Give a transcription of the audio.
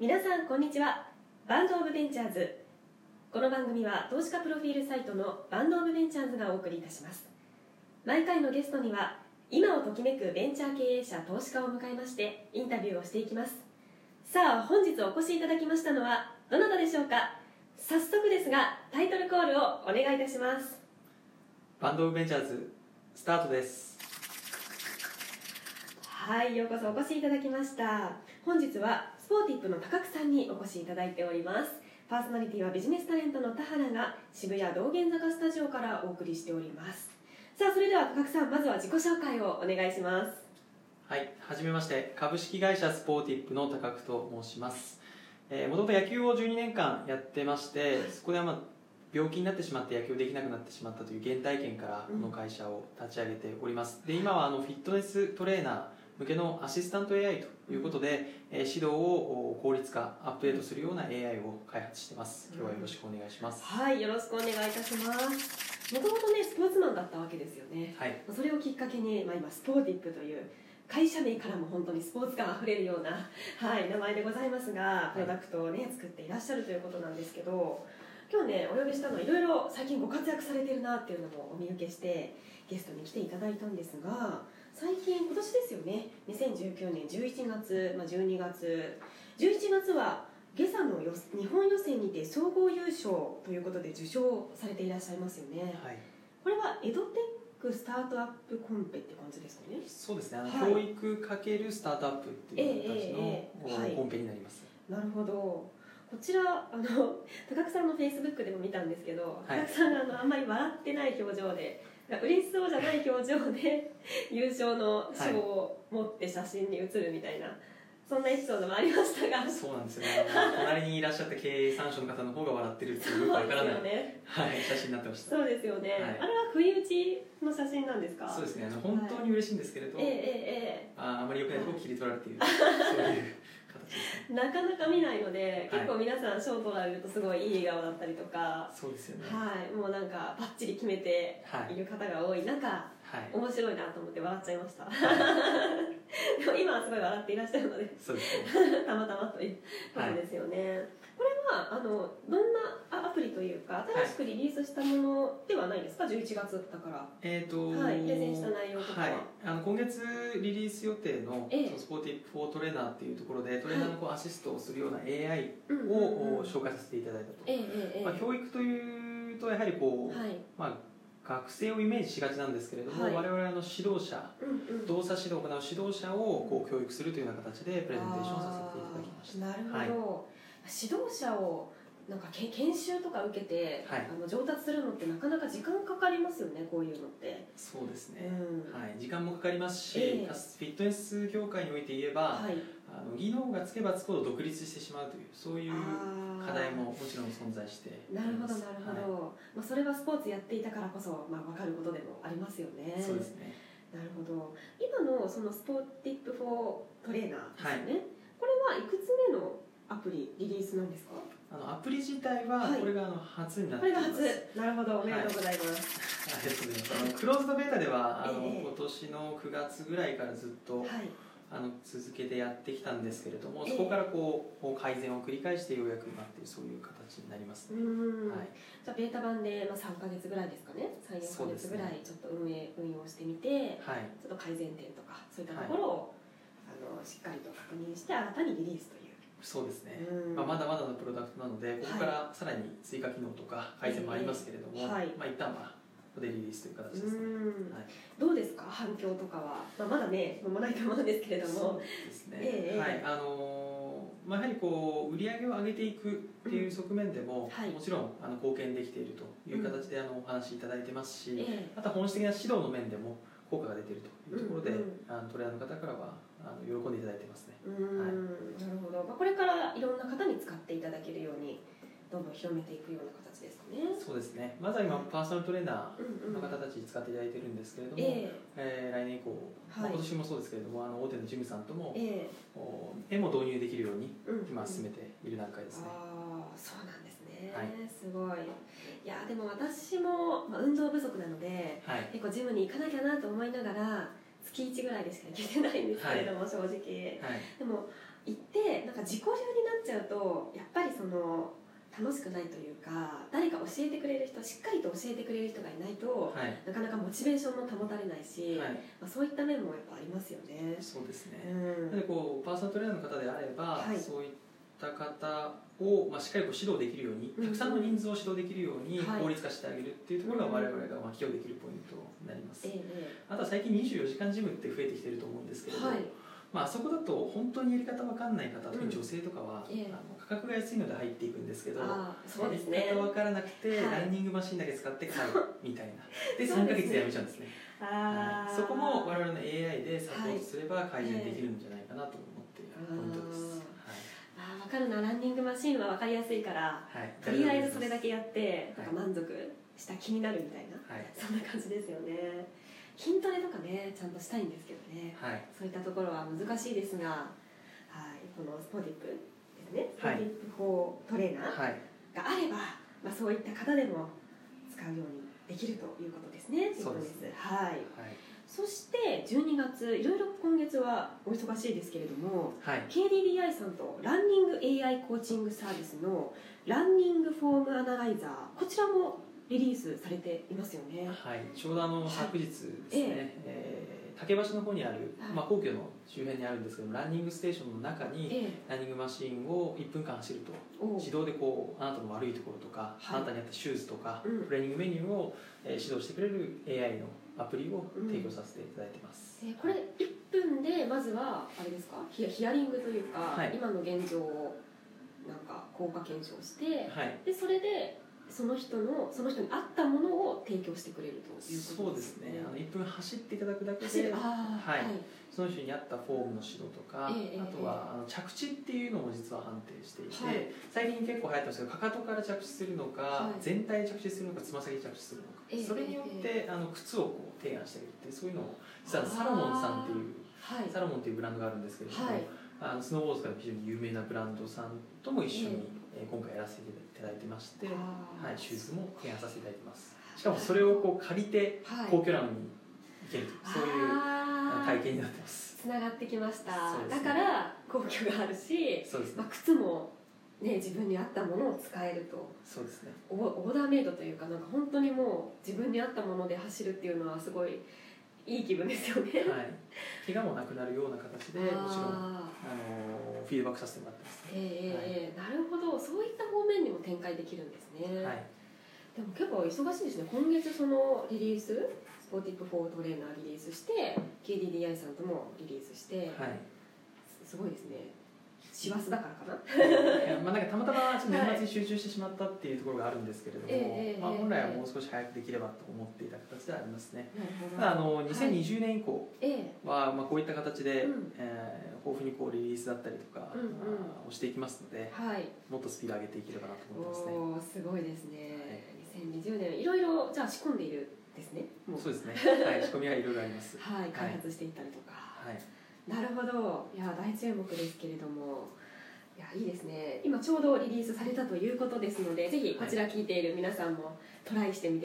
皆さんこんにちは。バンドオブベンチャーズ。この番組は投資家プロフィールサイトのバンドオブベンチャーズがお送りいたします。毎回のゲストには今をときめくベンチャー経営者投資家を迎えましてインタビューをしていきます。さあ本日お越しいただきましたのはどなたでしょうか？早速ですがタイトルコールをお願いいたします。バンドオブベンチャーズスタートです。はいようこそお越しいただきました。本日はスポーティップの高久さんにお越しいただいております。パーソナリティはビジネスタレントの田原が渋谷道玄坂スタジオからお送りしております。さあそれでは高久さんまずは自己紹介をお願いします。はいはじめまして。株式会社スポーティップの高久と申します。もともと野球を12年間やってましてそこではまあ病気になってしまって野球できなくなってしまったという原体験からこの会社を立ち上げております。で今はあのフィットネストレーナー向けのアシスタント AI ということで、え指導を効率化アップデートするような AI を開発してます。今日はよろしくお願いします、はいよろしくお願いいたします。もともとねスポーツマンだったわけですよね。はい。それをきっかけに、まあ、今スポーティップという会社名からも本当にスポーツ感あふれるような、はい、名前でございますがプロダクトをね作っていらっしゃるということなんですけど今日ねお呼びしたのはいろいろ最近ご活躍されてるなっていうのもお見受けしてゲストに来ていただいたんですが最近今年ですよね。2019年11月、まあ、12月。11月は下差のよ日本予選にて総合優勝ということで受賞されていらっしゃいますよね。はい、これはエドテックスタートアップコンペって感じですかね？そうですね。あの、はい。教育かけるスタートアップっていう形の、コンペになります。なるほど。こちらあの高久さんのフェイスブックでも見たんですけど、はい。高久さんがあのあんまり笑ってない表情で嬉しそうじゃない表情で優勝の賞を持って写真に写るみたいな、そんなエピソードもありましたが。そうなんですよね。隣にいらっしゃった経営参所の方の方が笑ってるっていうよくわからない、ねはい、写真になってました。そうですよね、はい。あれは不意打ちの写真なんですか？そうですね。あの本当に嬉しいんですけれど、えええええああまり良くないとこ切り取られている、そういう なかなか見ないので、はい。結構皆さん賞取られるとすごいいい笑顔だったりとかそうですよね。はい、もうなんかバッチリ決めてはい。いる方が多い。中、はい。面白いなと思って笑っちゃいました。でも今はすごい笑っていらっしゃるのでそうですね。たまたまということですよね、これはあのどんなあアプリというか新しくリリースしたものではないですか、11月だから。えーとはいプレゼンした内容とかは。はい、あの今月リリース予定の、ええ。その Sportip for Trainer っていうところでトレーナーのこうアシストをするような AI を紹介させていただいたと、ええええ。ええまあ、教育というとやはりこう、はい。まあ、学生をイメージしがちなんですけれども、はい。我々の指導者うんうん。動作指導を行う指導者をこう教育するというような形でプレゼンテーションさせていただきました。なるほど、指導者をなんかけ研修とか受けて、はい。あの上達するのってなかなか時間かかりますよねこういうのって、そうですね、うん。はい、時間もかかりますし、ええ。フィットネス業界において言えば、はい。あの技能がつけばつくほど独立してしまうというそういう課題ももちろん存在して。いなるほどなるほど、まあ、それはスポーツやっていたからこそ、まあ、分かることでもありますよね。はい、そうですね。なるほど。今のその Sportip for Trainer ですよね、これはいくつ目プリリリースなんですか？あのアプリ自体ははい。これがあの初になっこれがています、初。なるほど。おめでとうございます、ありがとうございます。あのクローズドベータではあの、ええ今年の9月ぐらいからずっと、はい。あの続けてやってきたんですけれども、ええ。そこからこうこう改善を繰り返してようやくなってそういう形になりますうね、ん、はい、じゃあベータ版で、まあ、3か月ぐらいですかね。34かそうですね。月ぐらいちょっと運営運用してみてはい、ちょっと改善点とかそういったところを、あのしっかりと確認して新たにリリースとそうですね、うん。まあ、まだまだのプロダクトなのでここからさらに追加機能とか改善もありますけれども、ええはい。まあ一旦はここでリリースという形ですね、うん。はい。どうですか？反響とかは、まあ、まだね間もないと思うんですけれども。そうですね、ええはい。あのーまあ、やはりこう売り上げを上げていくっていう側面でも、はい。もちろんあの貢献できているという形であのお話しいただいてますし、えあとは本質的な指導の面でも効果が出ているというところで、うんうんあのトレーナーの方からはあの喜んでいただいてますね。えうん、なるほど、まあ、これからいろんな方に使っていただけるようにどんどん広めていくような形ですかね。そうですね。まずは今パーソナルトレーナうんうん。ーの方たちに使っていただいてるんですけれども、ええ。ー来年以降、まあはい今年もそうですけれどもあの大手のジムさんともええ。こう絵も導入できるように今進めている段階ですね。ああそうなんですね、はい。すごい。いやでも私も、まあ、運動不足なのではい。結構ジムに行かなきゃなと思いながら月1ぐらいでしか行けてないんですけれども、正直。はい。でも行ってなんか自己流になっちちゃうとやっぱりその楽しくないというか誰か教えてくれる人しっかりと教えてくれる人がいないと、はい。なかなかモチベーションも保たれないし、はい。まあ、そういった面もやっぱありますよね。そうですね。うん。こうパーソナルトレーナーの方であれば、はい。そういった方を、まあ、しっかりこう指導できるようにうんたくさんの人数を指導できるようにはい。効率化してあげるっていうところが我々がまあ寄与できるポイントます、ええあとは最近24時間ジムって増えてきてると思うんですけれど、はい。まあ、そこだと本当にやり方わかんない方特に女性とかは、ええ。あの価格が安いので入っていくんですけどそうですねやり方わからなくて、はい。ランニングマシンだけ使って買う みたいな。で3ヶ月でやめちゃうんですね。はい。そこも我々の AI でサポートすれば改善できるんじゃないかなと思っているポイントです、あー分かるな。ランニングマシンは分かりやすいからはいはい、とりあえずそれだけやってはい。なんか満足した気になるみたいな、はい。そんな感じですよね。筋トレとかねちゃんとしたいんですけどね。はい。そういったところは難しいですが、はい、このスポーティップですね。スポはい。ーティップ4トレーナーはい。があれば、まあ、そういった方でも使うようにできるということですね。そうですはい。そして12月いろいろ今月はお忙しいですけれどもはい。KDDI さんとランニング AI コーチングサービスのランニングフォームアナライザーこちらもリリースされていますよね。はい、ちょうどあのはい昨日ですね、えー竹橋の方にある、はい。まあ、皇居の周辺にあるんですけどランニングステーションの中にえランニングマシンを1分間走ると。自動でこうあなたの悪いところとか、はい。あなたに合ったシューズとか、うん。トレーニングメニューを、えー指導してくれる AI のアプリを提供させていただいてます、えーこれ1分でまずはあれですか？ヒアヒアリングというか、はい。今の現状をなんか効果検証してはい。でそれでその人のその人に合ったものを提供してくれるというそことでうですすね。ねあの1分走っていただくだけ走でるあーはい。その人に合ったフォームの指導とか、ええあとはあの着地っていうのも実は判定していて、はい。最近結構流行ってますけどかかとから着地するのか、はい。全体着地するのかつま先着地するのか、ええそれによって、あの靴をこう提案してあげるってそういうのを実はサロモンさんっていうはい。サロモンっていうブランドがあるんですけれども、はいあのスノーボードとか非常に有名なブランドさんとも一緒に、ええ。ー今回やらせていただいてまして、はい、シューズも提案させていただいてます。しかもそれをこう借りてはい。皇居ランに行けるというそういう体験になってます。つながってきました、だから皇居があるし、まあ、靴も、ね、自分に合ったものを使えると。そうですね。オオーダーメイドというかなんか本当にもう自分に合ったもので走るっていうのはすごいいい気分ですよね。はい。怪我もなくなるような形でもちろんああのフィードバックさせてもらってます。ーええええなるほど。そういった方面にも展開できるんですね、はい。でも結構忙しいですね。今月そのリリーススポーティップ4トレーナーリリースして KDDI さんともリリースして、はい。すすごいですね師走だからかな。まあなんかたまたま年末に集中してしまったっていうところがあるんですけれども、ええまあ、ええ。本来はもう少し早くできればと思っていた形ではありますね。ただあの2020年以降ええ。は、まあ、こういった形で、うん。えー豊富にこうリリースだったりとか、うんうん。まあをしていきますのではい。もっとスピード上げていければなと思ってますね。すごいですね、2020年いろいろじゃあ仕込んでいるですねもう。そうですね、はい、仕込みはいろいろあります。はい。開発していったりとか、はいなるほど。いや大注目ですけれども。いやいいですね。今ちょうどリリースされたということですのでぜひこちら聞いている皆さんもトライしてみて